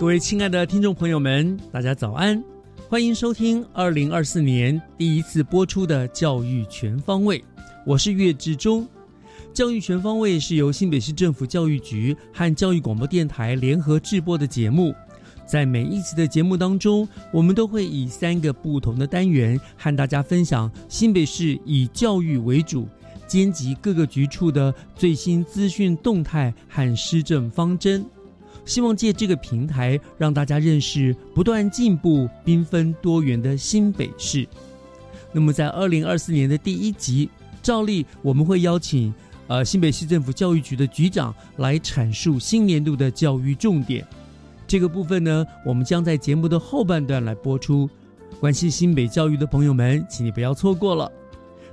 各位亲爱的听众朋友们，大家早安！欢迎收听二零二四年第一次播出的《教育全方位》，我是岳志忠。《教育全方位》是由新北市政府教育局和教育广播电台联合制播的节目。在每一次的节目当中，我们都会以三个不同的单元和大家分享新北市以教育为主，兼及各个局处的最新资讯动态和施政方针。希望借这个平台，让大家认识不断进步、缤纷多元的新北市。那么，在二零二四年的第一集，照例我们会邀请呃新北市政府教育局的局长来阐述新年度的教育重点。这个部分呢，我们将在节目的后半段来播出。关心新北教育的朋友们，请你不要错过了。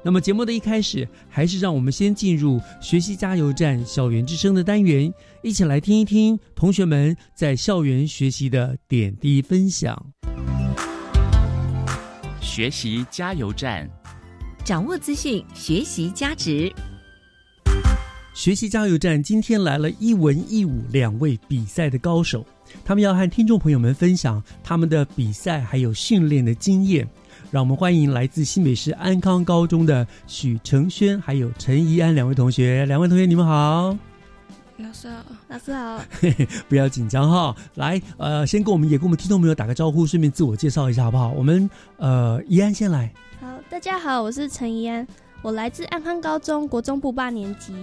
那么节目的一开始，还是让我们先进入学习加油站校园之声的单元，一起来听一听同学们在校园学习的点滴分享。学习加油站，掌握资讯，学习加值。学习加油站今天来了一文一武两位比赛的高手，他们要和听众朋友们分享他们的比赛还有训练的经验。让我们欢迎来自新北市安康高中的许承轩，还有陈怡安两位同学。两位同学，你们好。老师好，老师好。不要紧张哈，来，呃，先跟我们也跟我们听众朋友打个招呼，顺便自我介绍一下，好不好？我们呃，怡安先来。好，大家好，我是陈怡安，我来自安康高中国中部八年级。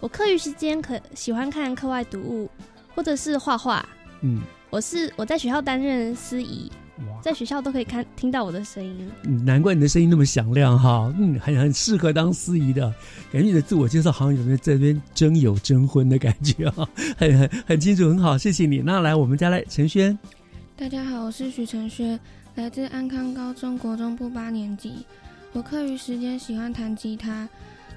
我课余时间可喜欢看课外读物，或者是画画。嗯，我是我在学校担任司仪。在学校都可以看听到我的声音，难怪你的声音那么响亮哈，嗯，很很适合当司仪的，感觉你的自我介绍好像有没有这边征友征婚的感觉啊，很很很清楚，很好，谢谢你。那来我们家来陈轩，大家好，我是许陈轩，来自安康高中国中部八年级，我课余时间喜欢弹吉他，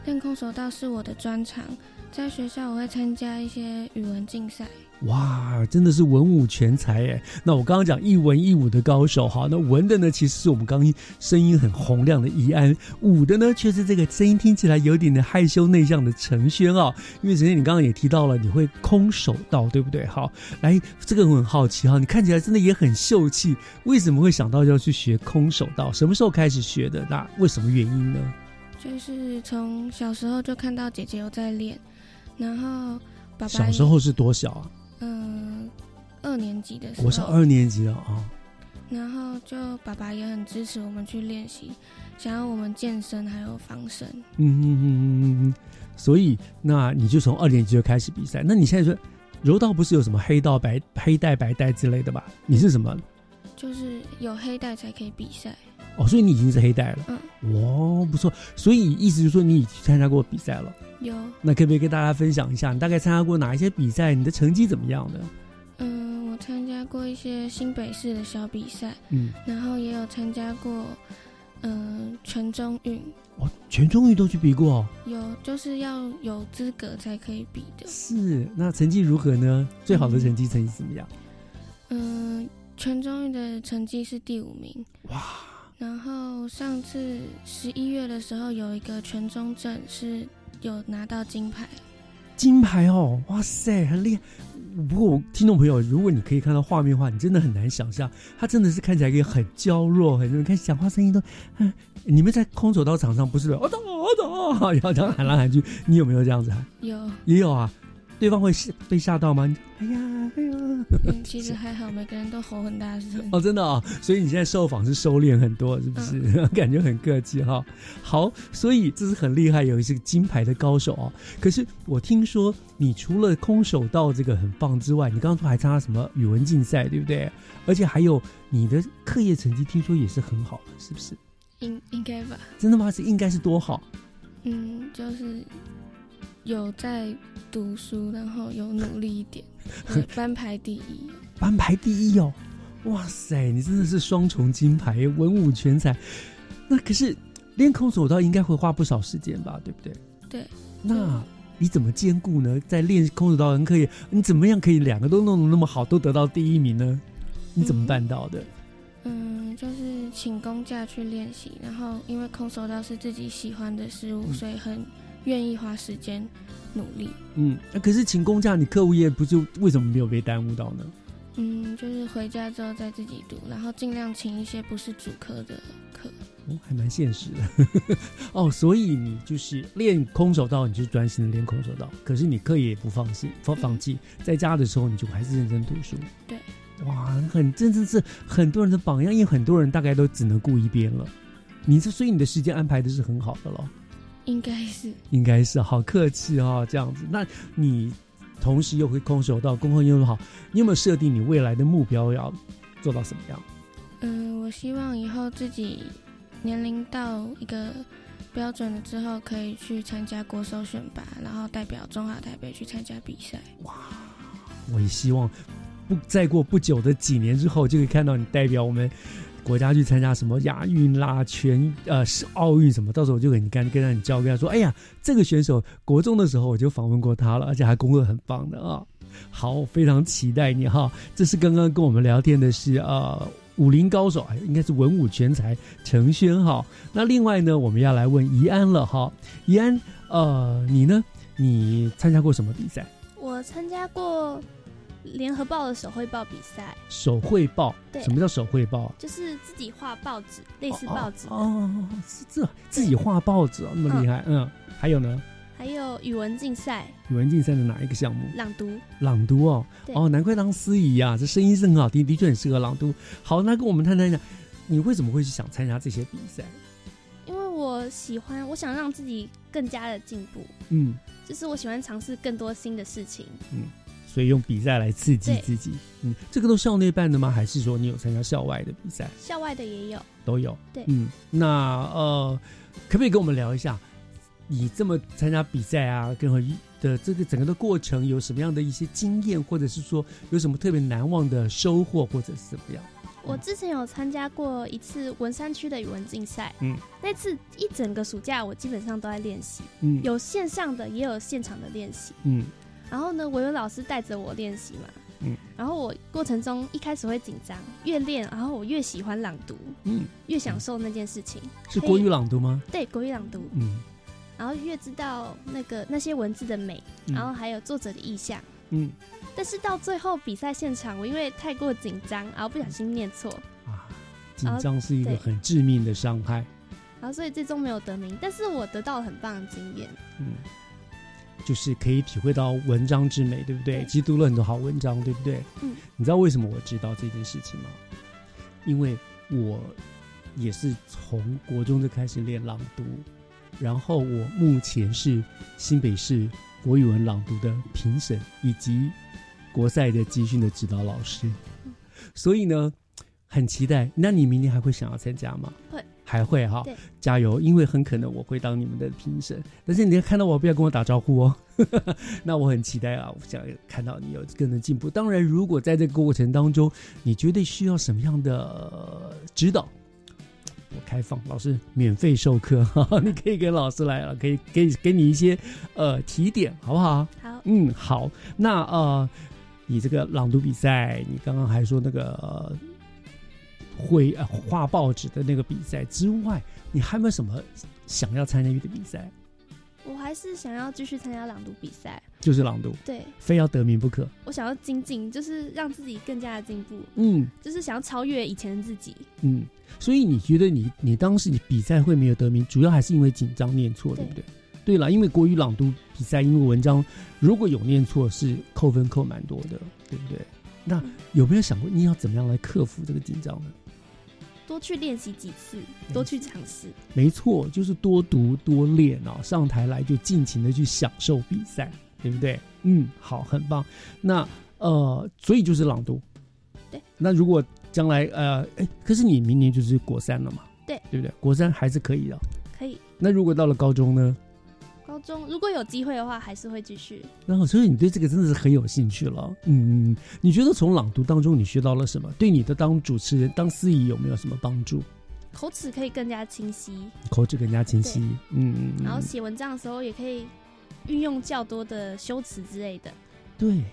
练空手道是我的专长，在学校我会参加一些语文竞赛。哇，真的是文武全才哎！那我刚刚讲一文一武的高手哈，那文的呢，其实是我们刚刚声音很洪亮的怡安；武的呢，却是这个声音听起来有点的害羞内向的陈轩哦。因为陈轩，你刚刚也提到了你会空手道，对不对？好，来，这个我很好奇哈，你看起来真的也很秀气，为什么会想到要去学空手道？什么时候开始学的？那为什么原因呢？就是从小时候就看到姐姐有在练，然后爸爸小时候是多小啊？嗯，二年级的时候，我是二年级了啊。然后就爸爸也很支持我们去练习，想要我们健身还有防身。嗯嗯嗯嗯嗯。所以那你就从二年级就开始比赛。那你现在说柔道不是有什么黑道白黑带白带之类的吧？你是什么？就是有黑带才可以比赛。哦，所以你已经是黑带了。嗯。哇，不错。所以意思就是说你已经参加过比赛了。有，那可不可以跟大家分享一下，你大概参加过哪一些比赛？你的成绩怎么样的？嗯，我参加过一些新北市的小比赛，嗯，然后也有参加过，嗯，全中运。哦，全中运都去比过？有，就是要有资格才可以比的。是，那成绩如何呢？最好的成绩成绩怎么样？嗯，全中运的成绩是第五名。哇！然后上次十一月的时候有一个全中正是。有拿到金牌，金牌哦，哇塞，很厉害。不过我，听众朋友，如果你可以看到画面的话，你真的很难想象，他真的是看起来可以很娇弱，很你看讲话声音都，你们在空手道场上不是我打我打，然后这样喊来喊去，你有没有这样子啊？有，也有啊。对方会吓被吓到吗？哎呀，哎呀，嗯，其实还好，每个人都吼很大声。哦，真的啊，所以你现在受访是收敛很多，是不是？感觉很客气哈。好，所以这是很厉害，有一些金牌的高手哦。可是我听说，你除了空手道这个很棒之外，你刚刚说还参加什么语文竞赛，对不对？而且还有你的课业成绩，听说也是很好，是不是？应应该吧？真的吗？是应该是多好？嗯，就是有在。读书，然后有努力一点，班排第一，班排第一哦，哇塞，你真的是双重金牌，文武全才。那可是练空手道应该会花不少时间吧，对不对？对。那你怎么兼顾呢？在练空手道很可以，你怎么样可以两个都弄得那么好，都得到第一名呢？你怎么办到的？嗯，就是请公假去练习，然后因为空手道是自己喜欢的事物，所以很愿意花时间。努力，嗯，那可是请公假，你课务业不就为什么没有被耽误到呢？嗯，就是回家之后再自己读，然后尽量请一些不是主科的课。哦，还蛮现实的。哦，所以你就是练空手道，你就专心的练空手道。可是你课业也不放弃，放放弃，在家的时候你就还是认真读书。对，哇，很真的是很多人的榜样，因为很多人大概都只能顾一边了。你这所以你的时间安排的是很好的喽。应该是，应该是，好客气哦，这样子。那你同时又会空手道，功课又好，你有没有设定你未来的目标要做到什么样？嗯，我希望以后自己年龄到一个标准了之后，可以去参加国手选拔，然后代表中华台北去参加比赛。哇，我也希望不再过不久的几年之后，就可以看到你代表我们。国家去参加什么亚运啦、全呃是奥运什么，到时候我就给你跟跟让你教跟他说，哎呀，这个选手国中的时候我就访问过他了，而且还功课很棒的啊。好，非常期待你哈。这是刚刚跟我们聊天的是呃武林高手，应该是文武全才陈轩哈。那另外呢，我们要来问怡安了哈。怡安，呃，你呢？你参加过什么比赛？我参加过。联合报的手绘报比赛，手绘报，对，什么叫手绘报？就是自己画报纸，类似报纸。哦，是这自己画报纸哦，那么厉害，嗯，还有呢？还有语文竞赛，语文竞赛的哪一个项目？朗读，朗读哦，哦，难怪当司仪啊，这声音是很好听，的确很适合朗读。好，那跟我们谈谈一下，你为什么会去想参加这些比赛？因为我喜欢，我想让自己更加的进步，嗯，就是我喜欢尝试更多新的事情，嗯。所以用比赛来刺激自己，嗯，这个都校内办的吗？还是说你有参加校外的比赛？校外的也有，都有。对，嗯，那呃，可不可以跟我们聊一下，你这么参加比赛啊，跟和的这个整个的过程有什么样的一些经验，或者是说有什么特别难忘的收获，或者是怎么样？我之前有参加过一次文山区的语文竞赛，嗯，那次一整个暑假我基本上都在练习，嗯，有线上的也有现场的练习，嗯。然后呢，我有老师带着我练习嘛，嗯，然后我过程中一开始会紧张，越练，然后我越喜欢朗读，嗯，越享受那件事情。是国语朗读吗？对，国语朗读，嗯，然后越知道那个那些文字的美，然后还有作者的意象，嗯，但是到最后比赛现场，我因为太过紧张，然后不小心念错，啊，紧张是一个很致命的伤害，然后所以最终没有得名，但是我得到了很棒的经验，嗯。就是可以体会到文章之美，对不对？其实读了很多好文章，对不对？嗯。你知道为什么我知道这件事情吗？因为我也是从国中就开始练朗读，然后我目前是新北市国语文朗读的评审，以及国赛的集训的指导老师。所以呢，很期待。那你明年还会想要参加吗？会。还会哈，加油！因为很可能我会当你们的评审，但是你要看到我不要跟我打招呼哦。那我很期待啊，我想看到你有更的进步。当然，如果在这个过程当中，你觉得需要什么样的指导，我开放，老师免费授课，你可以跟老师来了，可以给给你一些呃提点，好不好？好，嗯，好。那呃，你这个朗读比赛，你刚刚还说那个。会画报纸的那个比赛之外，你还有没有什么想要参加的比赛？我还是想要继续参加朗读比赛。就是朗读，对，非要得名不可。我想要精进，就是让自己更加的进步，嗯，就是想要超越以前的自己，嗯。所以你觉得你你当时你比赛会没有得名，主要还是因为紧张念错，对不对？对了，因为国语朗读比赛，因为文章如果有念错，是扣分扣蛮多的，对不对？那有没有想过你要怎么样来克服这个紧张呢？多去练习几次，多去尝试。没错，就是多读多练哦！上台来就尽情的去享受比赛，对不对？嗯，好，很棒。那呃，所以就是朗读。对。那如果将来呃，哎，可是你明年就是国三了嘛？对，对不对？国三还是可以的。可以。那如果到了高中呢？高中如果有机会的话，还是会继续。然后，所以你对这个真的是很有兴趣了。嗯，你觉得从朗读当中你学到了什么？对你的当主持人、当司仪有没有什么帮助？口齿可以更加清晰，口齿更加清晰。嗯，然后写文章的时候也可以运用较多的修辞之类的。对，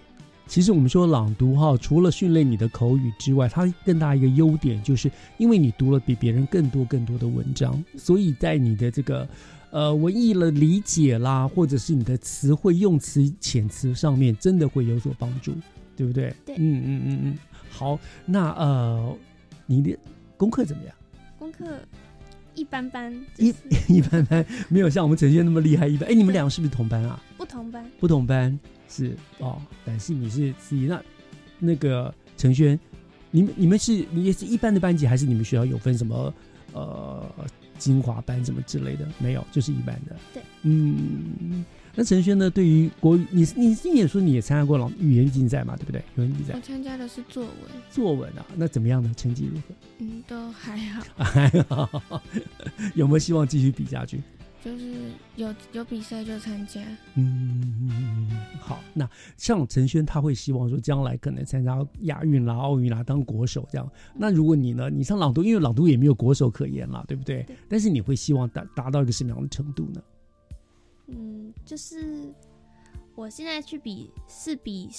其实我们说朗读哈，除了训练你的口语之外，它更大一个优点就是因为你读了比别人更多更多的文章，所以在你的这个。呃，文艺的理解啦，或者是你的词汇用词遣词上面，真的会有所帮助，对不对？对，嗯嗯嗯嗯。好，那呃，你的功课怎么样？功课一般般，一 一般般，没有像我们陈轩那么厉害。一般，哎，你们两个是不是同班啊？不同班，不同班是哦。但是你是自己，那那个陈轩，你们你们是你也是一般的班级，还是你们学校有分什么呃？精华班什么之类的没有，就是一般的。对，嗯，那陈轩呢？对于国语，你你你也说你也参加过老语言竞赛嘛？对不对？语言竞赛，我参加的是作文。作文啊，那怎么样呢？成绩如何？嗯，都还好。还好，有没有希望继续比下去？就是有有比赛就参加。嗯，好。那像陈轩，他会希望说将来可能参加亚运啦、奥运啦，当国手这样。那如果你呢？你上朗读，因为朗读也没有国手可言了，对不对？但是你会希望达达到一个什么样的程度呢？嗯，就是我现在去比是比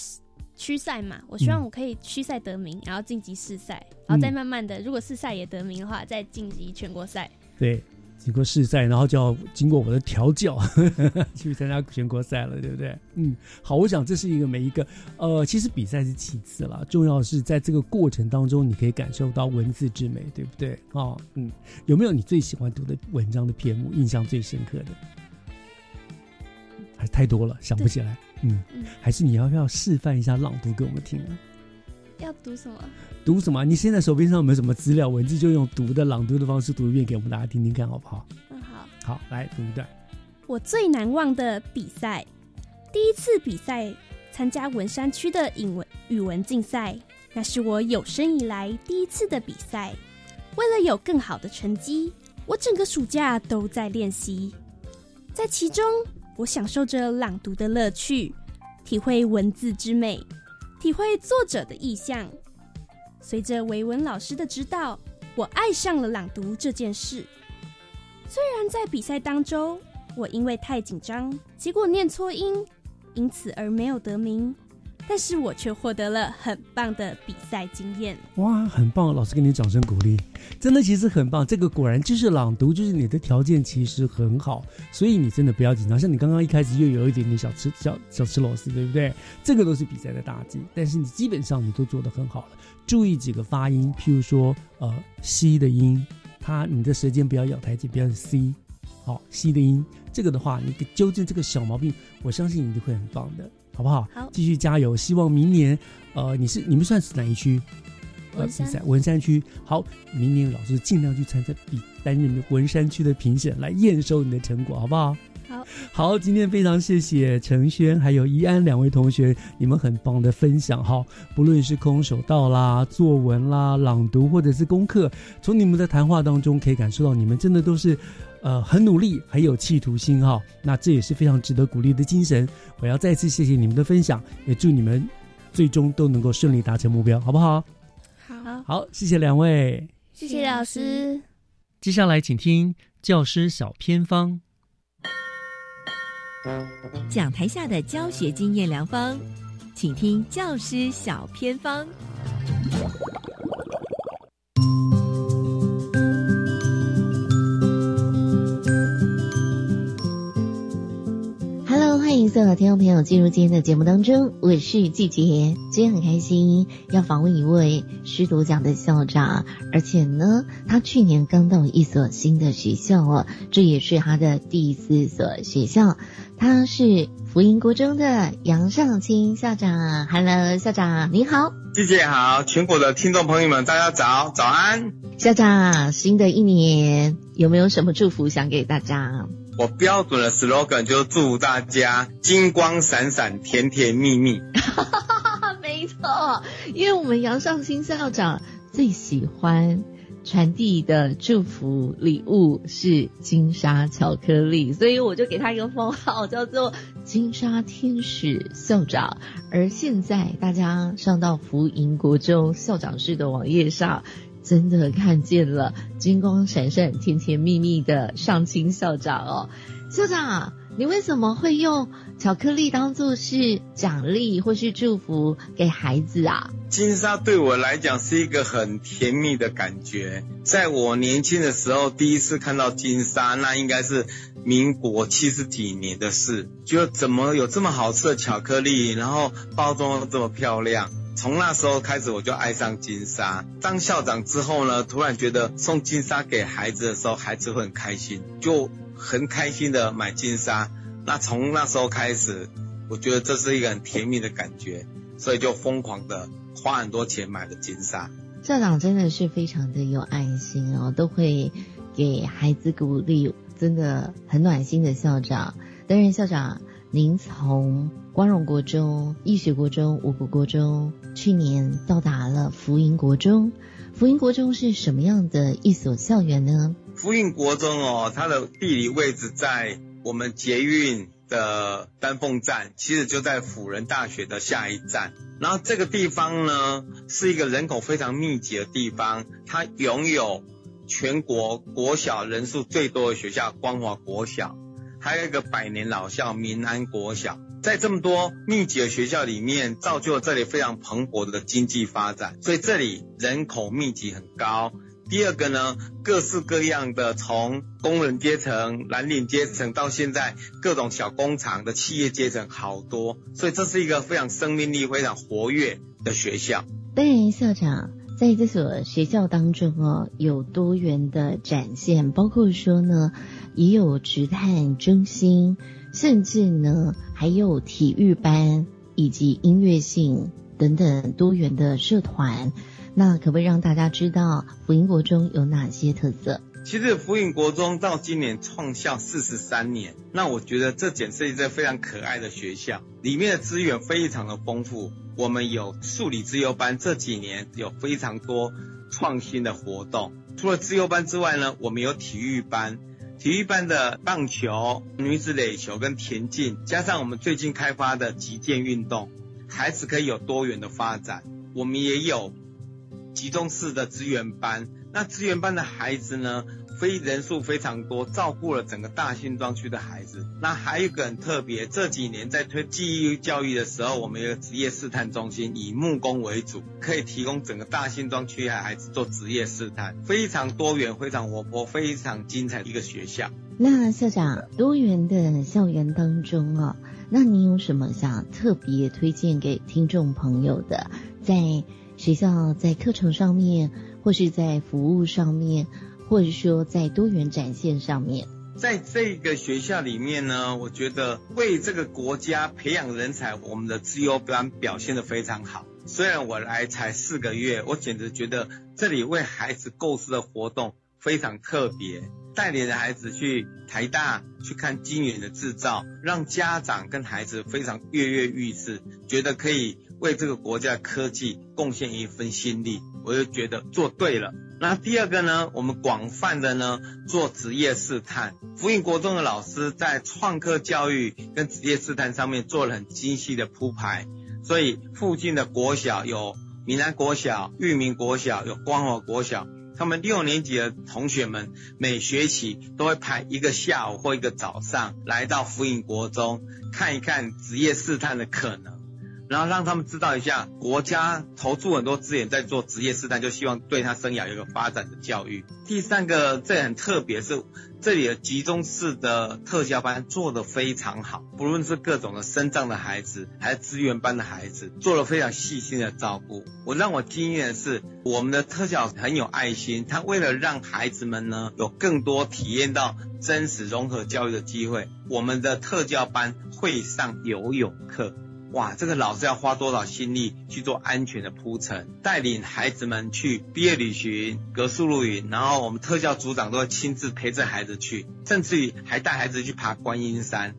区赛嘛，我希望我可以区赛得名，然后晋级市赛，然后再慢慢的，如果市赛也得名的话，再晋级全国赛。对。经过试赛，然后就要经过我的调教 去参加全国赛了，对不对？嗯，好，我想这是一个每一个呃，其实比赛是其次了，重要是在这个过程当中，你可以感受到文字之美，对不对？哦，嗯，有没有你最喜欢读的文章的篇目，印象最深刻的？还太多了，想不起来。嗯，还是你要不要示范一下朗读给我们听啊？要读什么？读什么？你现在手边上有没有什么资料？文字就用读的朗读的方式读一遍给我们大家听听看，好不好？嗯，好。好，来读一段。我最难忘的比赛，第一次比赛参加文山区的英文语文竞赛，那是我有生以来第一次的比赛。为了有更好的成绩，我整个暑假都在练习。在其中，我享受着朗读的乐趣，体会文字之美。体会作者的意向。随着维文老师的指导，我爱上了朗读这件事。虽然在比赛当中，我因为太紧张，结果念错音，因此而没有得名。但是我却获得了很棒的比赛经验。哇，很棒！老师给你掌声鼓励，真的其实很棒。这个果然就是朗读，就是你的条件其实很好，所以你真的不要紧张。像你刚刚一开始又有一点点小吃小小吃螺丝，对不对？这个都是比赛的大忌，但是你基本上你都做得很好了。注意几个发音，譬如说呃，c 的音，它你的舌尖不要咬太紧，不要 c，好吸的音，这个的话你纠正这个小毛病，我相信你就会很棒的。好不好？好，继续加油！希望明年，呃，你是你们算是哪一区？文山，文山区。好，明年老师尽量去参加比担任文山区的评审，来验收你的成果，好不好？好，好，今天非常谢谢陈轩还有怡安两位同学，你们很棒的分享哈。不论是空手道啦、作文啦、朗读或者是功课，从你们的谈话当中可以感受到，你们真的都是。呃，很努力，很有企图心哈，那这也是非常值得鼓励的精神。我要再次谢谢你们的分享，也祝你们最终都能够顺利达成目标，好不好？好，好，谢谢两位，谢谢老师。接下来请听教师小偏方，讲台下的教学经验良方，请听教师小偏方。欢迎所有听众朋友进入今天的节目当中，我是季杰，今天很开心要访问一位师铎奖的校长，而且呢，他去年刚到一所新的学校哦，这也是他的第四所学校，他是福音国中的杨尚清校长。Hello，校长你好，季姐好，全国的听众朋友们大家早，早安。校长，新的一年有没有什么祝福想给大家？我标准的 slogan 就祝大家金光闪闪、甜甜蜜蜜。没错，因为我们杨尚新校长最喜欢传递的祝福礼物是金沙巧克力，所以我就给他一个封号，叫做金沙天使校长。而现在大家上到福银国中校长室的网页上。真的看见了金光闪闪、甜甜蜜蜜的上清校长哦，校长，你为什么会用巧克力当做是奖励或是祝福给孩子啊？金沙对我来讲是一个很甜蜜的感觉，在我年轻的时候第一次看到金沙，那应该是民国七十几年的事，就怎么有这么好吃的巧克力，然后包装这么漂亮。从那时候开始，我就爱上金沙。当校长之后呢，突然觉得送金沙给孩子的时候，孩子会很开心，就很开心的买金沙。那从那时候开始，我觉得这是一个很甜蜜的感觉，所以就疯狂的花很多钱买了金沙。校长真的是非常的有爱心哦，都会给孩子鼓励，真的很暖心的校长。担任校长。您从光荣国中、义学国中、五谷国中，去年到达了福音国中。福音国中是什么样的一所校园呢？福音国中哦，它的地理位置在我们捷运的丹凤站，其实就在辅仁大学的下一站。然后这个地方呢，是一个人口非常密集的地方，它拥有全国国小人数最多的学校——光华国小。还有一个百年老校民安国小，在这么多密集的学校里面，造就了这里非常蓬勃的经济发展，所以这里人口密集很高。第二个呢，各式各样的从工人阶层、蓝领阶层到现在各种小工厂的企业阶层好多，所以这是一个非常生命力非常活跃的学校。担任校长，在这所学校当中哦，有多元的展现，包括说呢。也有职探中心，甚至呢还有体育班以及音乐性等等多元的社团。那可不可以让大家知道福音国中有哪些特色？其实福音国中到今年创校四十三年，那我觉得这简直是一个非常可爱的学校，里面的资源非常的丰富。我们有数理自由班，这几年有非常多创新的活动。除了自由班之外呢，我们有体育班。体育班的棒球、女子垒球跟田径，加上我们最近开发的击剑运动，孩子可以有多元的发展。我们也有集中式的资源班，那资源班的孩子呢？非人数非常多，照顾了整个大新庄区的孩子。那还有一个很特别，这几年在推记忆教育的时候，我们有职业试探中心，以木工为主，可以提供整个大新庄区的孩子做职业试探，非常多元、非常活泼、非常精彩的一个学校。那校长，多元的校园当中啊，那你有什么想特别推荐给听众朋友的？在学校在课程上面，或是在服务上面？或者说，在多元展现上面，在这个学校里面呢，我觉得为这个国家培养人才，我们的自由班表现的非常好。虽然我来才四个月，我简直觉得这里为孩子构思的活动非常特别，带领着孩子去台大去看晶圆的制造，让家长跟孩子非常跃跃欲试，觉得可以为这个国家科技贡献一份心力，我就觉得做对了。那第二个呢，我们广泛的呢做职业试探，福音国中的老师在创客教育跟职业试探上面做了很精细的铺排，所以附近的国小有闽南国小、裕民国小、有光华国小，他们六年级的同学们每学期都会排一个下午或一个早上来到福音国中看一看职业试探的可能。然后让他们知道一下，国家投注很多资源在做职业试探，就希望对他生涯有一个发展的教育。第三个，这很特别，是这里的集中式的特教班做的非常好，不论是各种的生障的孩子，还是资源班的孩子，做了非常细心的照顾。我让我惊艳的是，我们的特教很有爱心，他为了让孩子们呢有更多体验到真实融合教育的机会，我们的特教班会上游泳课。哇，这个老师要花多少心力去做安全的铺陈，带领孩子们去毕业旅行、格数露营，然后我们特教组长都要亲自陪着孩子去，甚至于还带孩子去爬观音山。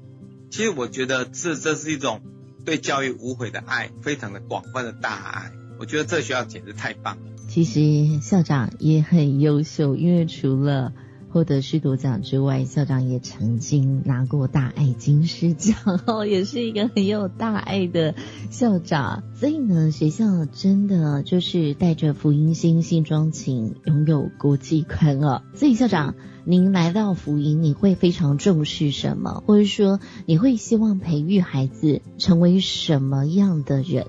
其实我觉得这这是一种对教育无悔的爱，非常的广泛的大爱。我觉得这学校简直太棒了。其实校长也很优秀，因为除了获得师铎奖之外，校长也曾经拿过大爱金狮奖哦，也是一个很有大爱的校长。所以呢，学校真的就是带着福音心、新庄情，拥有国际观哦。所以校长，您来到福音，你会非常重视什么？或者说，你会希望培育孩子成为什么样的人？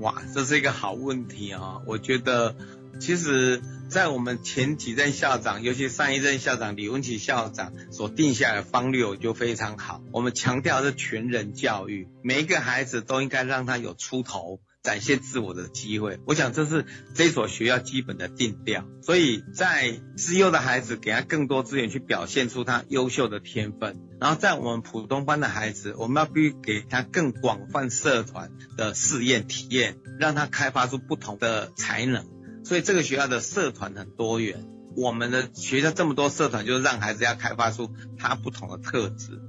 哇，这是一个好问题啊！我觉得。其实，在我们前几任校长，尤其上一任校长李文启校长所定下的方略，就非常好。我们强调是全人教育，每一个孩子都应该让他有出头、展现自我的机会。我想这是这所学校基本的定调。所以在资优的孩子，给他更多资源去表现出他优秀的天分；然后在我们普通班的孩子，我们要必须给他更广泛社团的试验体验，让他开发出不同的才能。所以这个学校的社团很多元，我们的学校这么多社团，就是让孩子要开发出他不同的特质。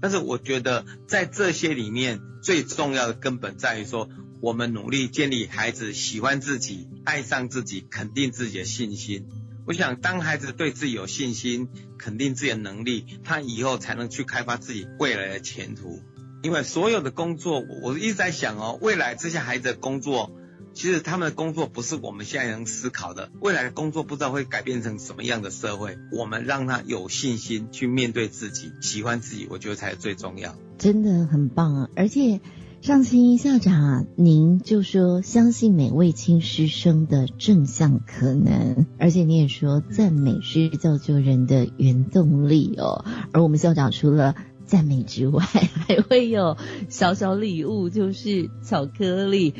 但是我觉得在这些里面，最重要的根本在于说，我们努力建立孩子喜欢自己、爱上自己、肯定自己的信心。我想，当孩子对自己有信心、肯定自己的能力，他以后才能去开发自己未来的前途。因为所有的工作，我一直在想哦，未来这些孩子的工作。其实他们的工作不是我们现在能思考的，未来的工作不知道会改变成什么样的社会。我们让他有信心去面对自己，喜欢自己，我觉得才是最重要。真的很棒啊！而且上清校长，您就说相信每位亲师生的正向可能，而且你也说赞美是造就人的原动力哦。而我们校长除了赞美之外，还会有小小礼物，就是巧克力。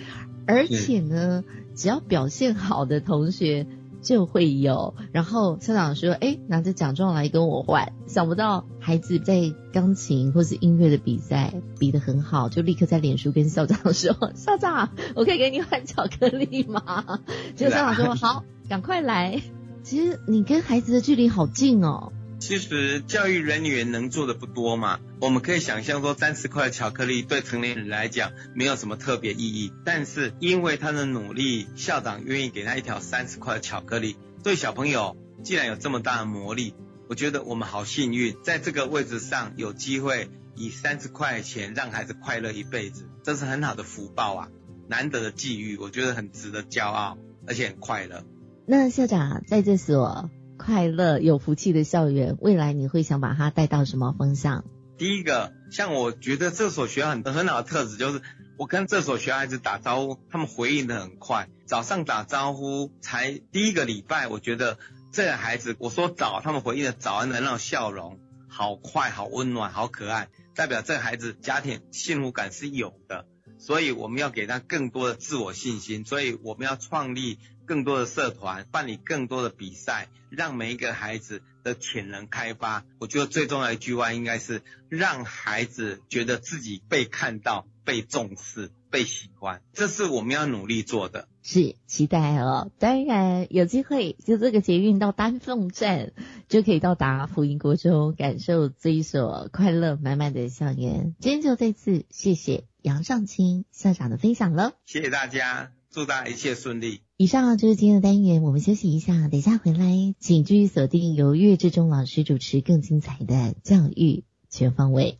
而且呢，只要表现好的同学就会有。然后校长说：“哎，拿着奖状来跟我换。”想不到孩子在钢琴或是音乐的比赛比得很好，就立刻在脸书跟校长说：“校长，我可以给你换巧克力吗？”结果校长说：“好，赶快来。”其实你跟孩子的距离好近哦。其实教育人员能做的不多嘛，我们可以想象说三十块巧克力对成年人来讲没有什么特别意义，但是因为他的努力，校长愿意给他一条三十块的巧克力，对小朋友既然有这么大的魔力，我觉得我们好幸运，在这个位置上有机会以三十块钱让孩子快乐一辈子，这是很好的福报啊，难得的际遇，我觉得很值得骄傲，而且很快乐。那校长在这所。快乐有福气的校园，未来你会想把它带到什么方向？第一个，像我觉得这所学校很很好的特质，就是我跟这所学孩子打招呼，他们回应的很快。早上打招呼才第一个礼拜，我觉得这个孩子我说早，他们回应的早安的那种笑容，好快，好温暖，好可爱，代表这个孩子家庭幸福感是有的。所以我们要给他更多的自我信心，所以我们要创立。更多的社团办理更多的比赛，让每一个孩子的潜能开发。我觉得最重要一句话应该是让孩子觉得自己被看到、被重视、被喜欢，这是我们要努力做的。是期待哦，当然有机会就这个捷运到丹凤站就可以到达福音国中，感受这一所快乐满满的校园。今天就再次谢谢杨尚清校长的分享了，谢谢大家。祝大家一切顺利。以上就是今天的单元，我们休息一下，等下回来，请继续锁定由岳志忠老师主持更精彩的教育全方位。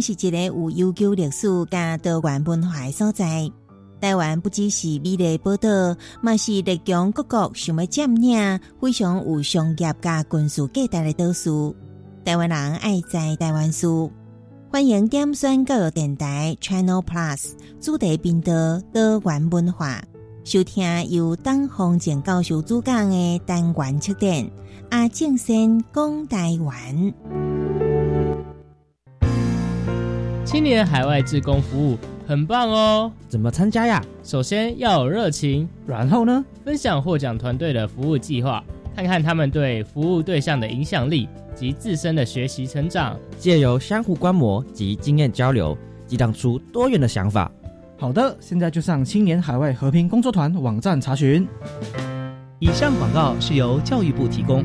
是一个有悠久历史加多元文化的所在。台湾不只是美丽宝岛，嘛是列强各国想要占领、非常有商业加军事价值的岛屿。台湾人爱在台湾住，欢迎点选教育电台 Channel Plus 主题频道多元文化，收听由当红简教授主讲的单元测点阿正先讲台湾。青年海外志工服务。很棒哦！怎么参加呀？首先要有热情，然后呢，分享获奖团队的服务计划，看看他们对服务对象的影响力及自身的学习成长，借由相互观摩及经验交流，激荡出多元的想法。好的，现在就上青年海外和平工作团网站查询。以上广告是由教育部提供。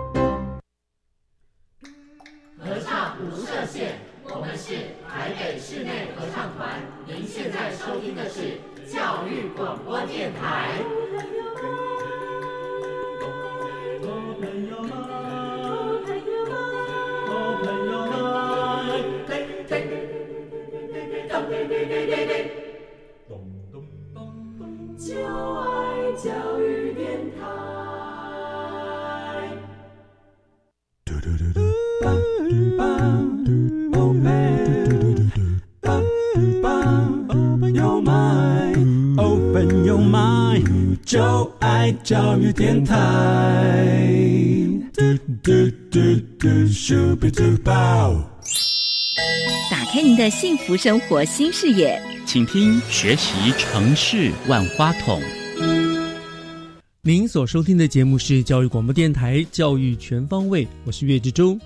广播电台。就爱教育电台。就爱教育电台。嘟嘟嘟嘟咻比嘟爆打开您的幸福生活新视野，请听学习城市万花筒。您所收听的节目是教育广播电台《教育全方位》，我是岳志忠。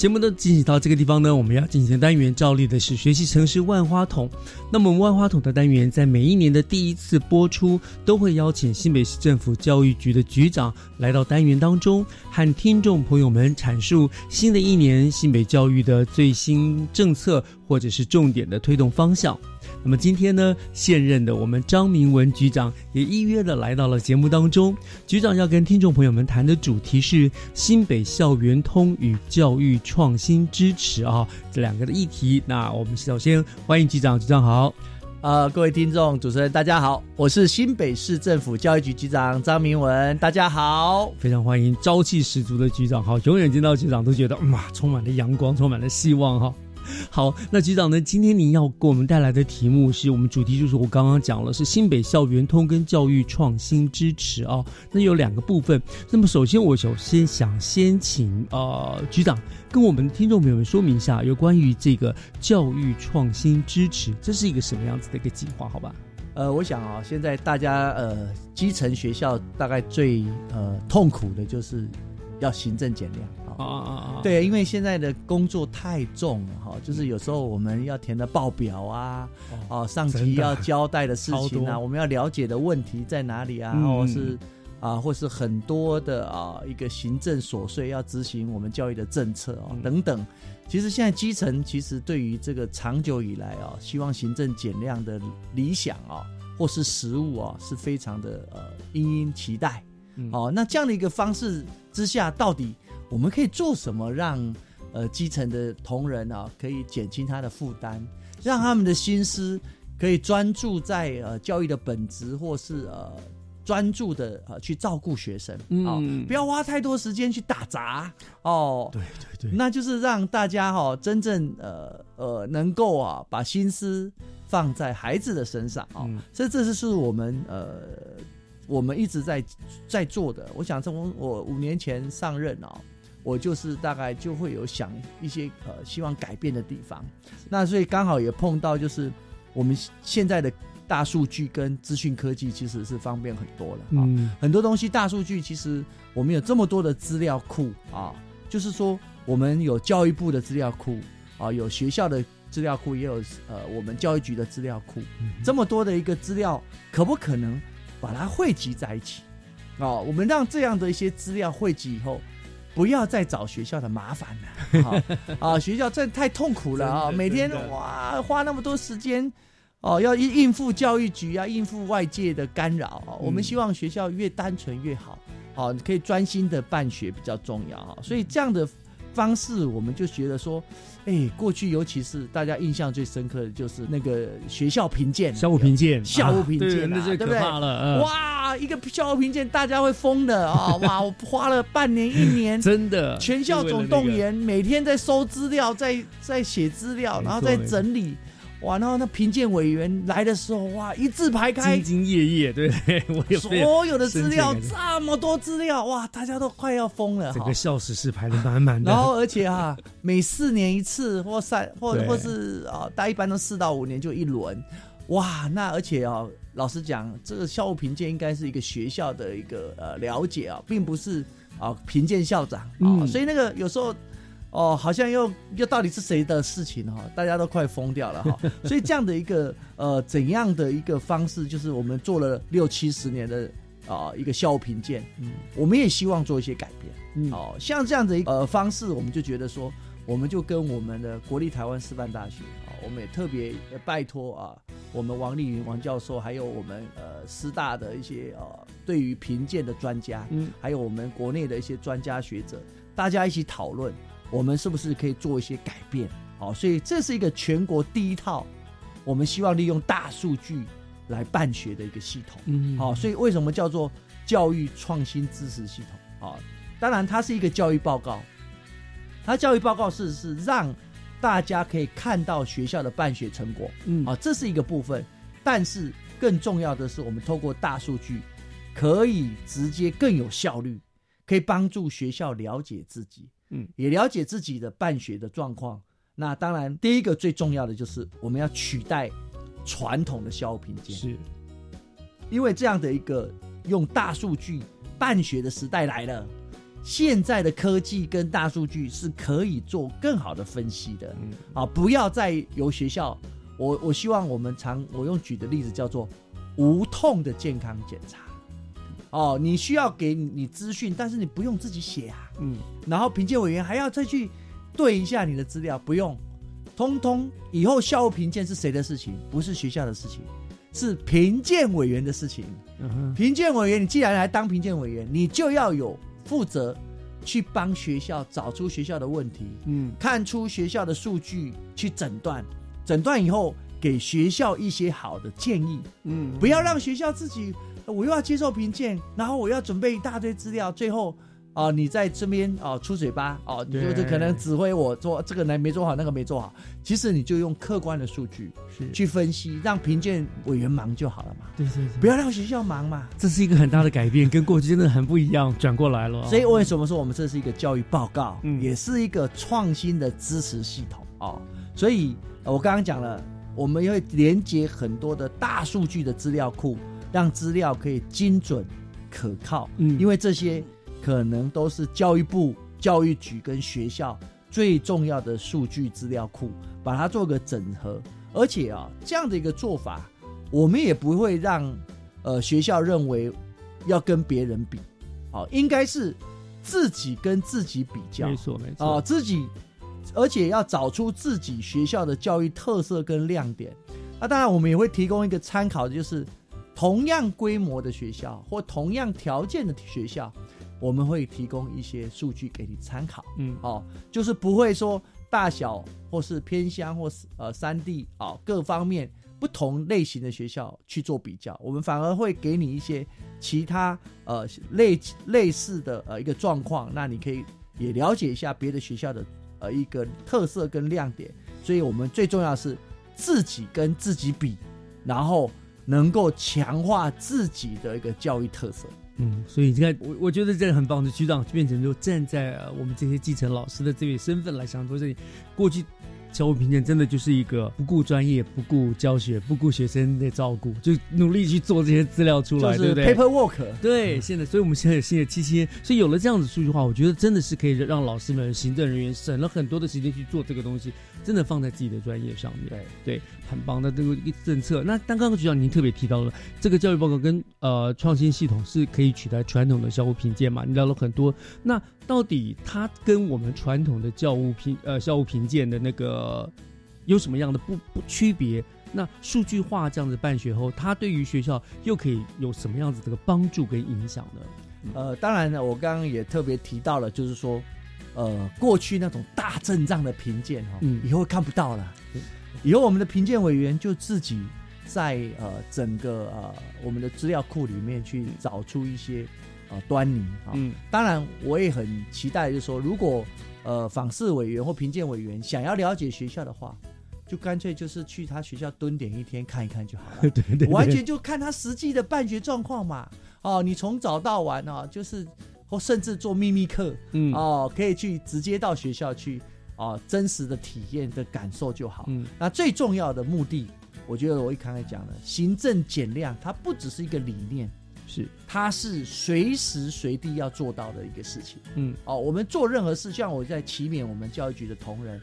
节目都进行到这个地方呢，我们要进行单元，照例的是学习城市万花筒。那么，万花筒的单元在每一年的第一次播出，都会邀请新北市政府教育局的局长来到单元当中，和听众朋友们阐述新的一年新北教育的最新政策或者是重点的推动方向。那么今天呢，现任的我们张明文局长也依约的来到了节目当中。局长要跟听众朋友们谈的主题是新北校园通与教育创新支持啊，这两个的议题。那我们首先欢迎局长，局长好。呃，各位听众、主持人，大家好，我是新北市政府教育局局长张明文，大家好，非常欢迎朝气十足的局长，好，永远见到局长都觉得哇，充满了阳光，充满了希望哈。好，那局长呢？今天您要给我们带来的题目是我们主题，就是我刚刚讲了，是新北校园通跟教育创新支持啊。那有两个部分。那么首先，我首先想先请呃局长跟我们听众朋友们说明一下，有关于这个教育创新支持，这是一个什么样子的一个计划？好吧？呃，我想啊，现在大家呃基层学校大概最呃痛苦的就是要行政减量。啊啊啊！对，因为现在的工作太重了哈，就是有时候我们要填的报表啊，哦，上级要交代的事情啊，我们要了解的问题在哪里啊，或是啊，或是很多的啊一个行政琐碎要执行我们教育的政策啊等等。其实现在基层其实对于这个长久以来啊，希望行政减量的理想啊，或是实务啊，是非常的呃殷殷期待。哦，那这样的一个方式之下，到底？我们可以做什么让呃基层的同仁啊可以减轻他的负担，让他们的心思可以专注在呃教育的本质，或是呃专注的呃去照顾学生啊，不要花太多时间去打杂哦。对对对，那就是让大家哈真正呃呃能够啊把心思放在孩子的身上啊。所以这就是我们呃我们一直在在做的。我想从我五年前上任啊。我就是大概就会有想一些呃希望改变的地方，那所以刚好也碰到就是我们现在的大数据跟资讯科技其实是方便很多了啊，很多东西大数据其实我们有这么多的资料库啊，就是说我们有教育部的资料库啊，有学校的资料库，也有呃我们教育局的资料库，这么多的一个资料，可不可能把它汇集在一起？哦，我们让这样的一些资料汇集以后，不要再找学校的麻烦了。啊，学校这太痛苦了啊！每天哇花那么多时间，哦，要应应付教育局啊，应付外界的干扰啊。我们希望学校越单纯越好，好，你可以专心的办学比较重要啊。所以这样的方式，我们就觉得说。哎，过去尤其是大家印象最深刻的就是那个学校评鉴，校务评鉴，校务评鉴，那最可怕了。哇，一个校务评鉴，大家会疯的啊！哇，我花了半年一年，真的，全校总动员，每天在收资料，在在写资料，然后在整理。哇，然后那评鉴委员来的时候，哇，一字排开，兢兢业业，对，我有所有的资料，这么多资料，哇，大家都快要疯了。整个校史是排的满满的。然后，而且啊，每四年一次，或三，或或是啊，大家一般都四到五年就一轮。哇，那而且啊，老实讲，这个校务评鉴应该是一个学校的一个呃了解啊，并不是啊评鉴校长啊，所以那个有时候。哦，好像又又到底是谁的事情哈？大家都快疯掉了哈！所以这样的一个呃怎样的一个方式，就是我们做了六七十年的啊一个校务评鉴，嗯，我们也希望做一些改变。嗯，哦，像这样的一个呃方式，我们就觉得说，我们就跟我们的国立台湾师范大学啊，我们也特别拜托啊，我们王丽云王教授，还有我们呃师大的一些呃对于评鉴的专家，嗯，还有我们国内的一些专家学者，大家一起讨论。我们是不是可以做一些改变？好，所以这是一个全国第一套，我们希望利用大数据来办学的一个系统。嗯，好，所以为什么叫做教育创新支持系统？啊，当然它是一个教育报告，它教育报告是是让大家可以看到学校的办学成果。嗯，啊，这是一个部分，但是更重要的是，我们透过大数据可以直接更有效率，可以帮助学校了解自己。嗯，也了解自己的办学的状况。那当然，第一个最重要的就是我们要取代传统的校务评鉴，是因为这样的一个用大数据办学的时代来了。现在的科技跟大数据是可以做更好的分析的。嗯，啊，不要再由学校。我我希望我们常我用举的例子叫做无痛的健康检查。哦，你需要给你资讯，但是你不用自己写啊。嗯，然后评鉴委员还要再去对一下你的资料，不用，通通以后校务评鉴是谁的事情？不是学校的事情，是评鉴委员的事情。评鉴委员，你既然来当评鉴委员，你就要有负责去帮学校找出学校的问题，嗯，看出学校的数据，去诊断，诊断以后给学校一些好的建议，嗯，不要让学校自己。我又要接受评鉴，然后我要准备一大堆资料，最后啊，你在这边啊出嘴巴哦，你就是可能指挥我做这个呢没做好，那个没做好。其实你就用客观的数据去分析，让评鉴委员忙就好了嘛。对对，不要让学校忙嘛。这是一个很大的改变，跟过去真的很不一样，转过来了。所以为什么说我们这是一个教育报告，也是一个创新的支持系统哦。所以我刚刚讲了，我们会连接很多的大数据的资料库。让资料可以精准、可靠，嗯，因为这些可能都是教育部、教育局跟学校最重要的数据资料库，把它做个整合。而且啊，这样的一个做法，我们也不会让呃学校认为要跟别人比，好，应该是自己跟自己比较，没错没错，啊，自己，而且要找出自己学校的教育特色跟亮点。那当然，我们也会提供一个参考，就是。同样规模的学校或同样条件的学校，我们会提供一些数据给你参考。嗯，哦，就是不会说大小或是偏乡或是呃山地啊各方面不同类型的学校去做比较，我们反而会给你一些其他呃类类似的呃一个状况，那你可以也了解一下别的学校的呃一个特色跟亮点。所以我们最重要是自己跟自己比，然后。能够强化自己的一个教育特色，嗯，所以你看，我我觉得这个很棒的局长就变成就站在我们这些继承老师的这位身份来想说，这里过去教务评鉴真的就是一个不顾专业、不顾教学、不顾学生的照顾，就努力去做这些资料出来，对不对？Paperwork。对，现在，所以我们现在有新的七七，所以有了这样子数据化，我觉得真的是可以让老师们、行政人员省了很多的时间去做这个东西，真的放在自己的专业上面。对对，很棒的这个一政策。那刚刚局长您特别提到了这个教育报告跟呃创新系统是可以取代传统的教务评鉴嘛？你聊了很多，那到底它跟我们传统的教务评呃校务评鉴的那个有什么样的不不区别？那数据化这样子办学后，它对于学校又可以有什么样子这个帮助跟影响呢？呃，当然呢，我刚刚也特别提到了，就是说，呃，过去那种大阵仗的评鉴哈，以后看不到了。以后我们的评鉴委员就自己在呃整个呃我们的资料库里面去找出一些呃端倪啊。嗯，当然我也很期待，就是说，如果呃访视委员或评鉴委员想要了解学校的话。就干脆就是去他学校蹲点一天看一看就好了，对对，完全就看他实际的办学状况嘛。哦，你从早到晚啊，就是或甚至做秘密课，嗯，哦，可以去直接到学校去，哦，真实的体验的感受就好。嗯，那最重要的目的，我觉得我一刚才讲了，行政减量，它不只是一个理念，是它是随时随地要做到的一个事情。嗯，哦，我们做任何事，像我在启勉我们教育局的同仁。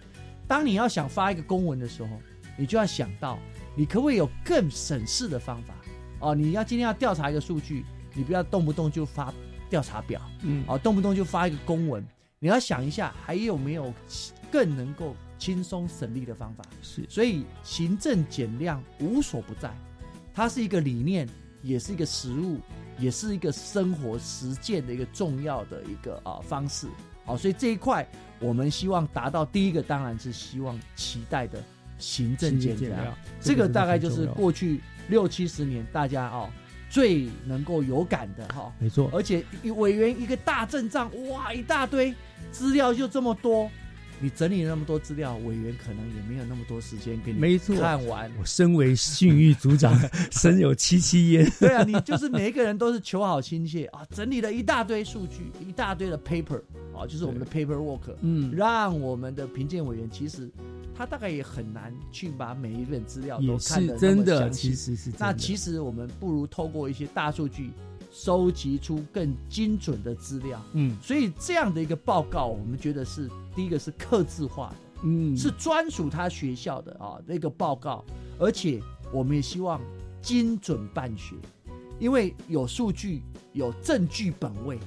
当你要想发一个公文的时候，你就要想到，你可不可以有更省事的方法？哦，你要今天要调查一个数据，你不要动不动就发调查表，嗯，哦，动不动就发一个公文，你要想一下，还有没有更能够轻松省力的方法？是，所以行政减量无所不在，它是一个理念，也是一个实物，也是一个生活实践的一个重要的一个啊方式。好，所以这一块我们希望达到第一个，当然是希望期待的行政减量。这个大概就是过去六七十年大家哦最能够有感的哈。没错，而且委员一个大阵仗，哇，一大堆资料就这么多。你整理那么多资料，委员可能也没有那么多时间给你没错看完。我身为训育组长，身有戚戚焉。对啊，你就是每一个人都是求好心切啊，整理了一大堆数据，一大堆的 paper 啊，就是我们的 paper work。嗯，让我们的评鉴委员其实他大概也很难去把每一份资料都看得真的，其实是那其实我们不如透过一些大数据。收集出更精准的资料，嗯，所以这样的一个报告，我们觉得是第一个是刻字化的，嗯，是专属他学校的啊那个报告，而且我们也希望精准办学，因为有数据有证据本位，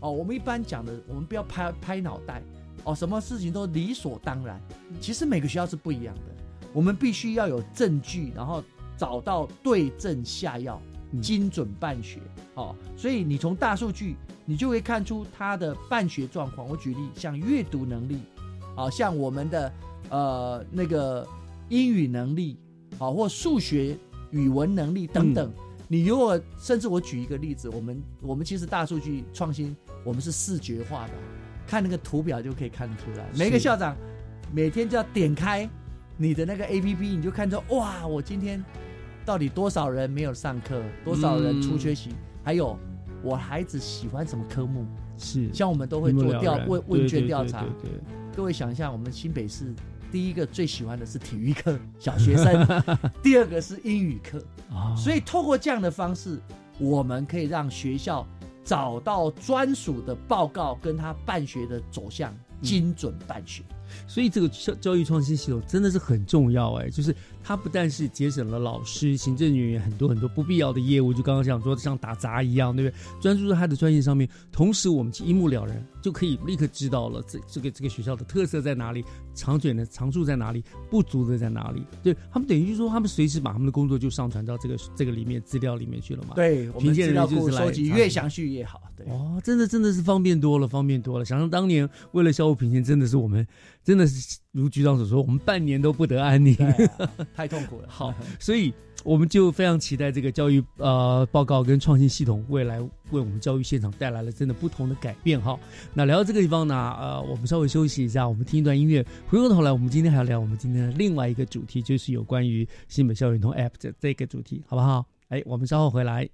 哦，我们一般讲的，我们不要拍拍脑袋，哦，什么事情都理所当然，其实每个学校是不一样的，我们必须要有证据，然后找到对症下药。精准办学，哦，所以你从大数据，你就会看出他的办学状况。我举例，像阅读能力，啊，像我们的呃那个英语能力，啊，或数学、语文能力等等。你如果甚至我举一个例子，我们我们其实大数据创新，我们是视觉化的，看那个图表就可以看得出来。每个校长每天就要点开你的那个 A P P，你就看着哇，我今天。到底多少人没有上课？多少人出缺席？还有我孩子喜欢什么科目？是像我们都会做调问问卷调查。对各位想一下，我们新北市第一个最喜欢的是体育课，小学生；第二个是英语课。所以透过这样的方式，我们可以让学校找到专属的报告，跟他办学的走向精准办学。所以这个教教育创新系统真的是很重要哎，就是它不但是节省了老师、行政人员很多很多不必要的业务，就刚刚讲说像打杂一样，对不对？专注在他的专业上面，同时我们一目了然，就可以立刻知道了这这个这个学校的特色在哪里，长卷的长处在哪里，不足的在哪里。对他们等于就是说，他们随时把他们的工作就上传到这个这个里面资料里面去了嘛？对，我们资料库收集越详细越好。对，哦，真的真的是方便多了，方便多了。想想当年为了校务评鉴，真的是我们。真的是如局长所说，我们半年都不得安宁，太痛苦了。好，所以我们就非常期待这个教育呃报告跟创新系统未来为我们教育现场带来了真的不同的改变哈。那聊到这个地方呢，呃，我们稍微休息一下，我们听一段音乐。回过头来，我们今天还要聊我们今天的另外一个主题，就是有关于新北校园通 App 的这个主题，好不好？哎，我们稍后回来。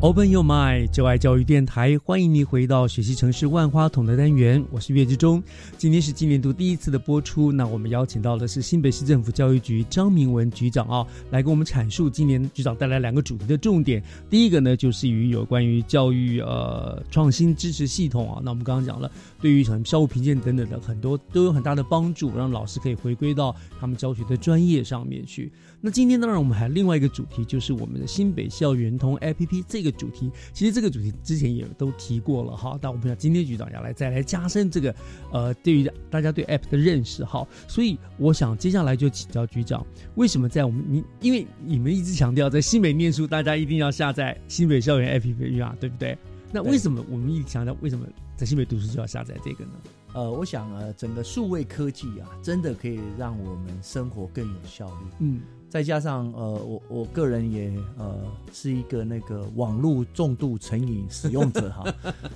Open Your Mind，就爱教育电台，欢迎你回到学习城市万花筒的单元，我是岳志忠。今天是今年度第一次的播出，那我们邀请到的是新北市政府教育局张明文局长啊，来给我们阐述今年局长带来两个主题的重点。第一个呢，就是与有关于教育呃创新支持系统啊，那我们刚刚讲了，对于什校务评鉴等等的很多都有很大的帮助，让老师可以回归到他们教学的专业上面去。那今天当然我们还另外一个主题，就是我们的新北校园通 APP 这个。主题其实这个主题之前也都提过了哈，但我们想今天局长要来再来加深这个呃对于大家对 App 的认识哈，所以我想接下来就请教局长，为什么在我们你因为你们一直强调在新北念书，大家一定要下载新北校园 APP 啊，对不对？那为什么我们一直强调为什么在新北读书就要下载这个呢？呃，我想呃，整个数位科技啊，真的可以让我们生活更有效率。嗯。再加上呃，我我个人也呃是一个那个网络重度成瘾使用者 哈，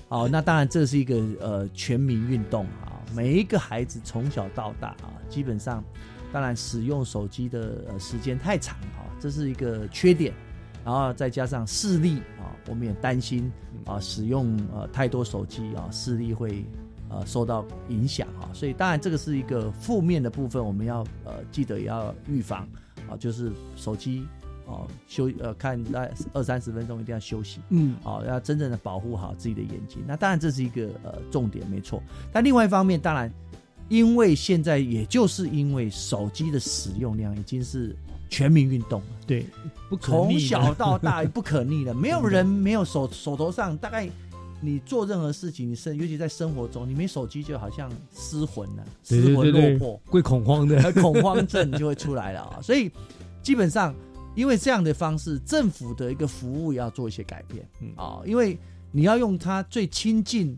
好，那当然这是一个呃全民运动啊，每一个孩子从小到大啊，基本上当然使用手机的呃时间太长啊，这是一个缺点，然后再加上视力啊，我们也担心啊使用呃太多手机啊视力会呃受到影响啊，所以当然这个是一个负面的部分，我们要呃记得也要预防。啊，就是手机哦，休呃看那二三十分钟一定要休息，嗯，哦，要真正的保护好自己的眼睛。那当然这是一个呃重点，没错。但另外一方面，当然因为现在也就是因为手机的使用量已经是全民运动了，对，不可从小到大不可逆的，没有人没有手手头上大概。你做任何事情，你生尤其在生活中，你没手机就好像失魂了，失魂落魄，会恐慌的，恐慌症就会出来了啊！所以基本上，因为这样的方式，政府的一个服务要做一些改变啊，因为你要用它最亲近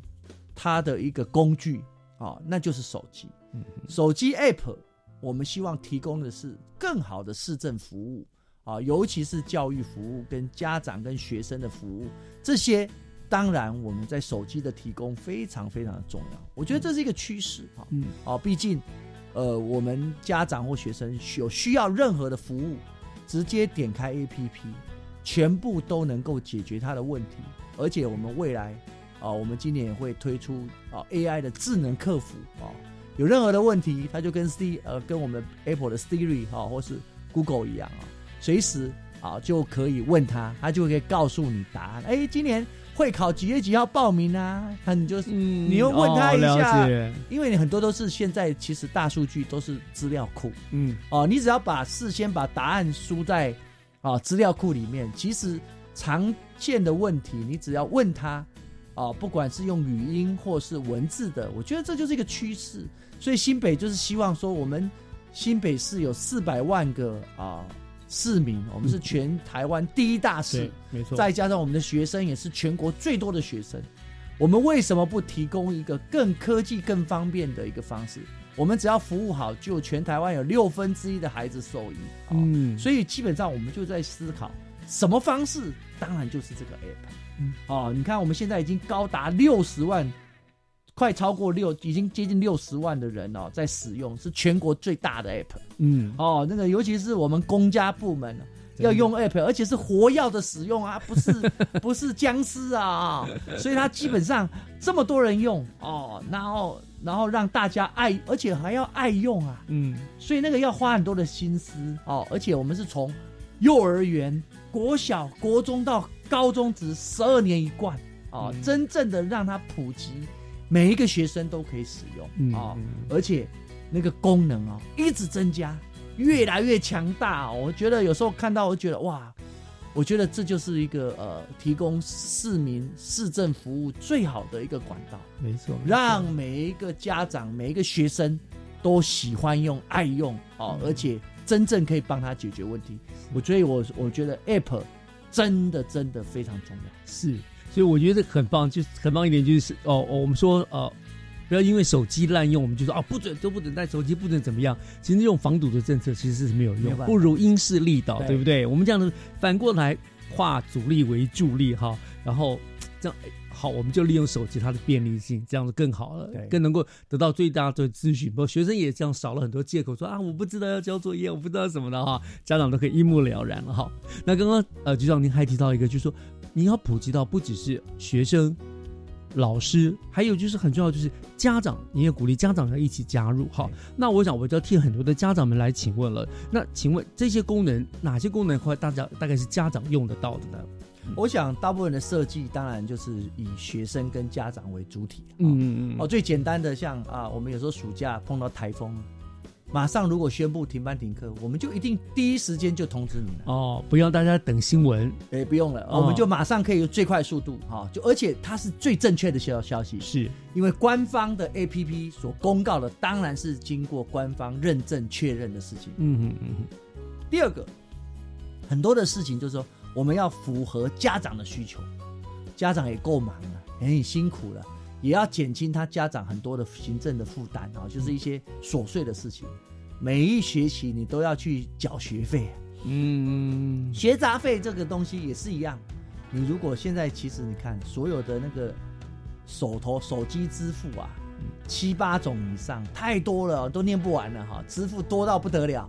它的一个工具啊，那就是手机。手机 App，我们希望提供的是更好的市政服务啊，尤其是教育服务跟家长跟学生的服务这些。当然，我们在手机的提供非常非常的重要，我觉得这是一个趋势哈。嗯，哦，毕竟，呃，我们家长或学生有需要任何的服务，直接点开 APP，全部都能够解决他的问题。而且我们未来，啊，我们今年也会推出啊 AI 的智能客服啊，有任何的问题，他就跟 C 呃跟我们 Apple 的 Siri 哈或是 Google 一样啊，随时啊就可以问他，他就可以告诉你答案。哎，今年。会考几月几号报名啊？他你就是，你又问他一下，因为你很多都是现在其实大数据都是资料库，嗯，哦，你只要把事先把答案输在啊资料库里面，其实常见的问题你只要问他，啊，不管是用语音或是文字的，我觉得这就是一个趋势。所以新北就是希望说，我们新北市有四百万个啊。市民，我们是全台湾第一大市，没错。再加上我们的学生也是全国最多的学生，我们为什么不提供一个更科技、更方便的一个方式？我们只要服务好，就全台湾有六分之一的孩子受益。嗯，所以基本上我们就在思考什么方式，当然就是这个 app。嗯，哦，你看我们现在已经高达六十万。快超过六，已经接近六十万的人哦，在使用，是全国最大的 app。嗯，哦，那个尤其是我们公家部门要用 app，而且是活药的使用啊，不是 不是僵尸啊，所以它基本上这么多人用哦，然后然后让大家爱，而且还要爱用啊。嗯，所以那个要花很多的心思哦，而且我们是从幼儿园、国小、国中到高中，只十二年一贯哦，真正的让它普及。每一个学生都可以使用啊，而且那个功能哦一直增加，越来越强大。我觉得有时候看到，我觉得哇，我觉得这就是一个呃，提供市民市政服务最好的一个管道。没错，让每一个家长、每一个学生都喜欢用、爱用哦，而且真正可以帮他解决问题。我所以，我我觉得 App 真的真的非常重要。是。所以我觉得很棒，就很棒一点就是哦，我们说呃，不要因为手机滥用，我们就说啊不准都不准带手机，不准怎么样。其实这种防堵的政策其实是没有用，不如因势利导，对不对？我们这样子反过来化阻力为助力哈，然后这样好，我们就利用手机它的便利性，这样子更好了，更能够得到最大的咨询。不过学生也这样少了很多借口，说啊，我不知道要交作业，我不知道什么的哈，家长都可以一目了然了哈。那刚刚呃局长您还提到一个，就是说你要普及到不只是学生。老师，还有就是很重要，就是家长，你也鼓励家长要一起加入。好，那我想我就要替很多的家长们来请问了。那请问这些功能，哪些功能会大家大概是家长用得到的呢？我想大部分的设计，当然就是以学生跟家长为主体。嗯嗯嗯。哦，最简单的像啊，我们有时候暑假碰到台风。马上，如果宣布停班停课，我们就一定第一时间就通知你了哦，不要大家等新闻，哎，不用了，我们就马上可以用最快速度哈，就而且它是最正确的消消息，是因为官方的 A P P 所公告的，当然是经过官方认证确认的事情。嗯嗯嗯。第二个，很多的事情就是说，我们要符合家长的需求，家长也够忙了，也很辛苦了。也要减轻他家长很多的行政的负担啊，就是一些琐碎的事情。每一学期你都要去缴学费，嗯，学杂费这个东西也是一样。你如果现在其实你看所有的那个手头手机支付啊，七八种以上，太多了，都念不完了哈，支付多到不得了。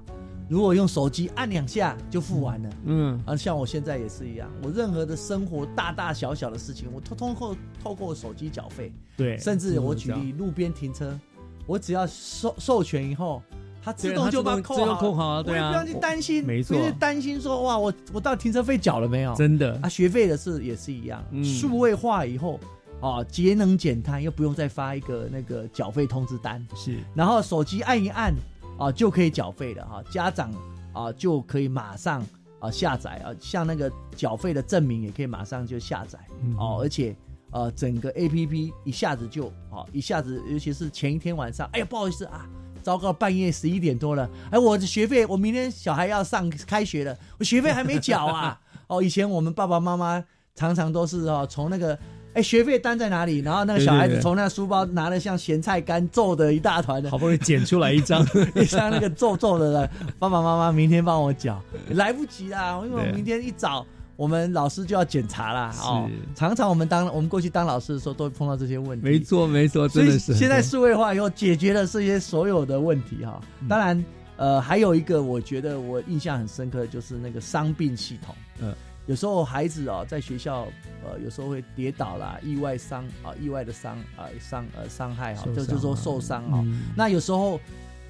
如果用手机按两下就付完了，嗯，啊，像我现在也是一样，我任何的生活大大小小的事情，我通通透透过手机缴费，对，甚至我举例路边停车，我只要授授权以后，它自动就把扣好，扣好，对啊，不用去担心，没错，不是担心说哇，我我到停车费缴了没有？真的。啊，学费的事也是一样，数位化以后啊，节能减碳又不用再发一个那个缴费通知单，是，然后手机按一按啊就可以缴费了哈，家长。啊，就可以马上啊下载啊，像那个缴费的证明也可以马上就下载哦，而且呃整个 A P P 一下子就啊一下子，尤其是前一天晚上，哎呀不好意思啊，糟糕，半夜十一点多了，哎我的学费，我明天小孩要上开学了，我学费还没缴啊，哦以前我们爸爸妈妈常常都是哦从那个。哎，学费单在哪里？然后那个小孩子从那书包拿了像咸菜干皱的一大团的，好不容易剪出来一张，一张那个皱皱的，爸爸妈妈明天帮我缴，来不及啦，因为明天一早我们老师就要检查啦。哦，常常我们当我们过去当老师的时候，都会碰到这些问题。没错，没错，真的是。现在数位化以后，解决了这些所有的问题哈。当然，呃，还有一个我觉得我印象很深刻的就是那个伤病系统。嗯。有时候孩子啊，在学校，呃，有时候会跌倒啦，意外伤啊，意外的伤啊，伤呃伤害哈，就就说受伤啊。那有时候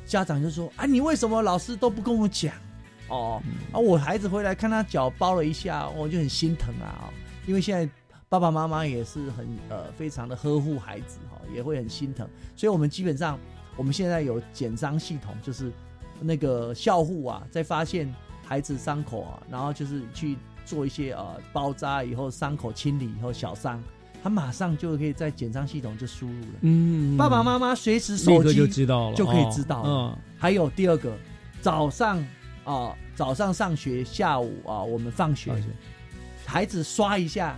家长就说：“啊，你为什么老师都不跟我讲？哦，啊，我孩子回来看他脚包了一下，我就很心疼啊。因为现在爸爸妈妈也是很呃非常的呵护孩子哈，也会很心疼。所以我们基本上我们现在有减伤系统，就是那个校护啊，在发现孩子伤口啊，然后就是去。做一些呃包扎以后伤口清理以后小伤，他马上就可以在减伤系统就输入了。嗯，爸爸妈妈随时手机就知道了，就可以知道。嗯，还有第二个，早上啊早上上学，下午啊我们放学，孩子刷一下。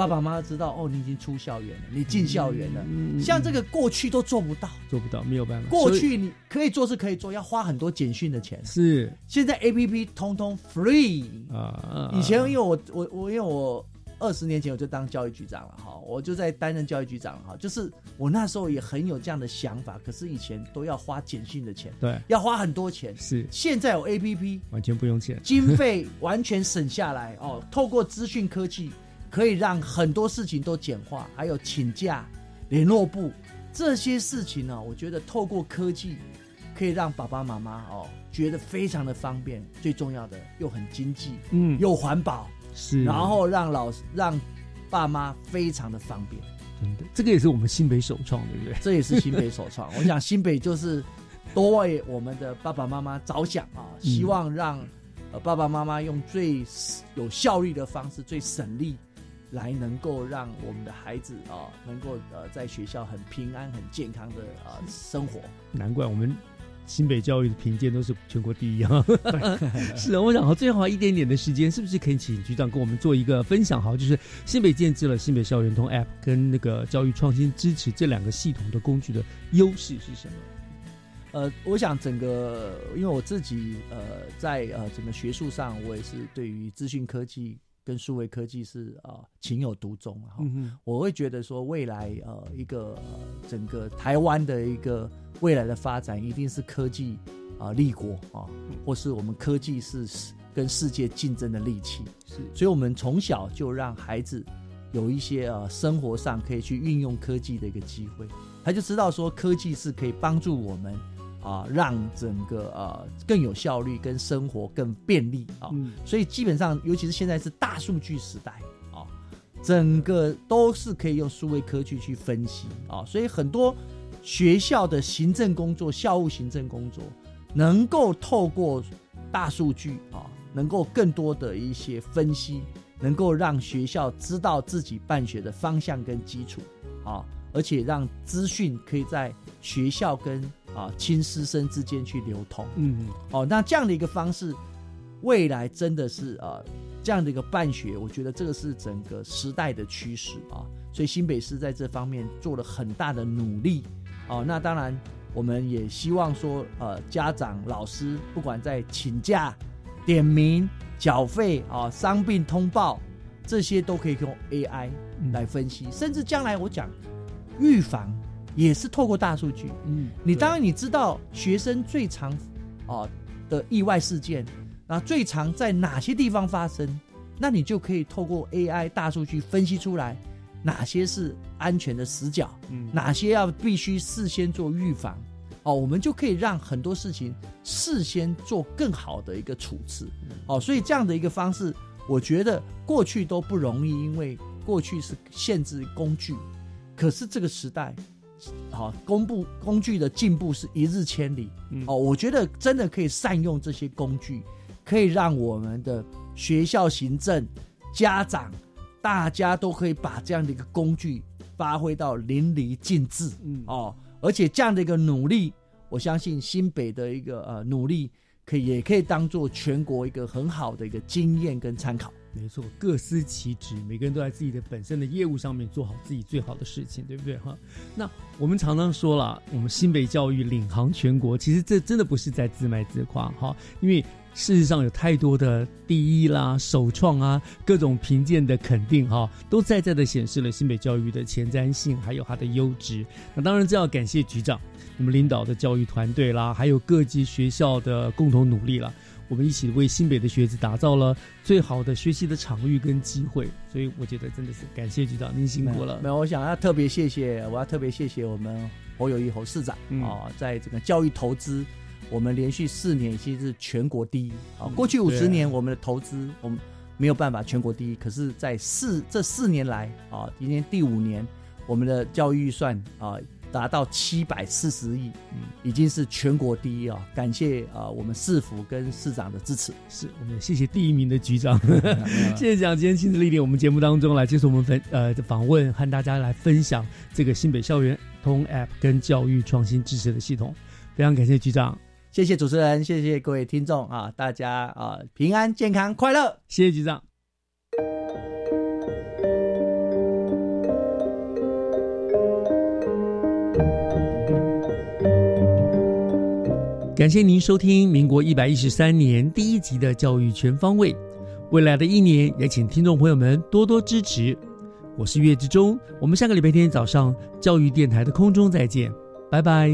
爸爸妈妈知道哦，你已经出校园了，你进校园了。像这个过去都做不到，做不到，没有办法。过去你可以做是可以做，要花很多简讯的钱。是，现在 A P P 通通 free 啊。以前因为我我我因为我二十年前我就当教育局长了哈，我就在担任教育局长哈，就是我那时候也很有这样的想法，可是以前都要花简讯的钱，对，要花很多钱。是，现在有 A P P 完全不用钱，经费完全省下来哦，透过资讯科技。可以让很多事情都简化，还有请假、联络部这些事情呢。我觉得透过科技，可以让爸爸妈妈哦觉得非常的方便。最重要的又很经济，嗯，又环保，是。然后让老让爸妈非常的方便。真的，这个也是我们新北首创，对不对？这也是新北首创。我想新北就是多为我们的爸爸妈妈着想啊，希望让呃爸爸妈妈用最有效率的方式，最省力。来能够让我们的孩子啊，能够呃在学校很平安、很健康的啊 生活。难怪我们新北教育的评鉴都是全国第一啊！是啊，我想好最后一点点的时间，是不是可以请局长跟我们做一个分享？好，就是新北建制了新北校园通 App 跟那个教育创新支持这两个系统的工具的优势是什么？呃，我想整个，因为我自己呃在呃整个学术上，我也是对于资讯科技。跟数位科技是啊情有独钟啊。我会觉得说，未来呃一个整个台湾的一个未来的发展，一定是科技啊立国啊，或是我们科技是跟世界竞争的利器。是，所以我们从小就让孩子有一些呃生活上可以去运用科技的一个机会，他就知道说科技是可以帮助我们。啊，让整个呃更有效率，跟生活更便利啊，所以基本上，尤其是现在是大数据时代啊，整个都是可以用数位科技去分析啊，所以很多学校的行政工作、校务行政工作，能够透过大数据啊，能够更多的一些分析，能够让学校知道自己办学的方向跟基础啊，而且让资讯可以在学校跟啊，亲师生之间去流通，嗯，哦，那这样的一个方式，未来真的是啊，这样的一个办学，我觉得这个是整个时代的趋势啊，所以新北市在这方面做了很大的努力，哦，那当然我们也希望说，呃，家长、老师不管在请假、点名、缴费啊、伤病通报这些，都可以用 AI 来分析，甚至将来我讲预防。也是透过大数据，嗯，你当然你知道学生最常啊的意外事件，那最常在哪些地方发生，那你就可以透过 AI 大数据分析出来哪些是安全的死角，嗯，哪些要必须事先做预防，哦，我们就可以让很多事情事先做更好的一个处置，哦，所以这样的一个方式，我觉得过去都不容易，因为过去是限制工具，可是这个时代。好，公布工具的进步是一日千里。哦，我觉得真的可以善用这些工具，可以让我们的学校行政、家长，大家都可以把这样的一个工具发挥到淋漓尽致。嗯，哦，而且这样的一个努力，我相信新北的一个呃努力，可以也可以当做全国一个很好的一个经验跟参考。没错，各司其职，每个人都在自己的本身的业务上面做好自己最好的事情，对不对？哈，那我们常常说了，我们新北教育领航全国，其实这真的不是在自卖自夸，哈，因为事实上有太多的第一啦、首创啊、各种评鉴的肯定，哈，都在在的显示了新北教育的前瞻性，还有它的优质。那当然，这要感谢局长，我们领导的教育团队啦，还有各级学校的共同努力了。我们一起为新北的学子打造了最好的学习的场域跟机会，所以我觉得真的是感谢局长，您辛苦了。没有，我想要特别谢谢，我要特别谢谢我们侯友谊侯市长啊，在这个教育投资，我们连续四年其实是全国第一啊。过去五十年我们的投资我们没有办法全国第一，可是在四这四年来啊，今年第五年我们的教育预算啊。达到七百四十亿，嗯，已经是全国第一啊！感谢啊，我们市府跟市长的支持，是我们谢谢第一名的局长，谢谢蒋今天亲自莅临我们节目当中来接受我们分呃访问，和大家来分享这个新北校园通 App 跟教育创新支持的系统，非常感谢局长，谢谢主持人，谢谢各位听众啊，大家啊平安健康快乐，谢谢局长。感谢您收听民国一百一十三年第一集的《教育全方位》，未来的一年也请听众朋友们多多支持。我是岳志忠，我们下个礼拜天早上教育电台的空中再见，拜拜。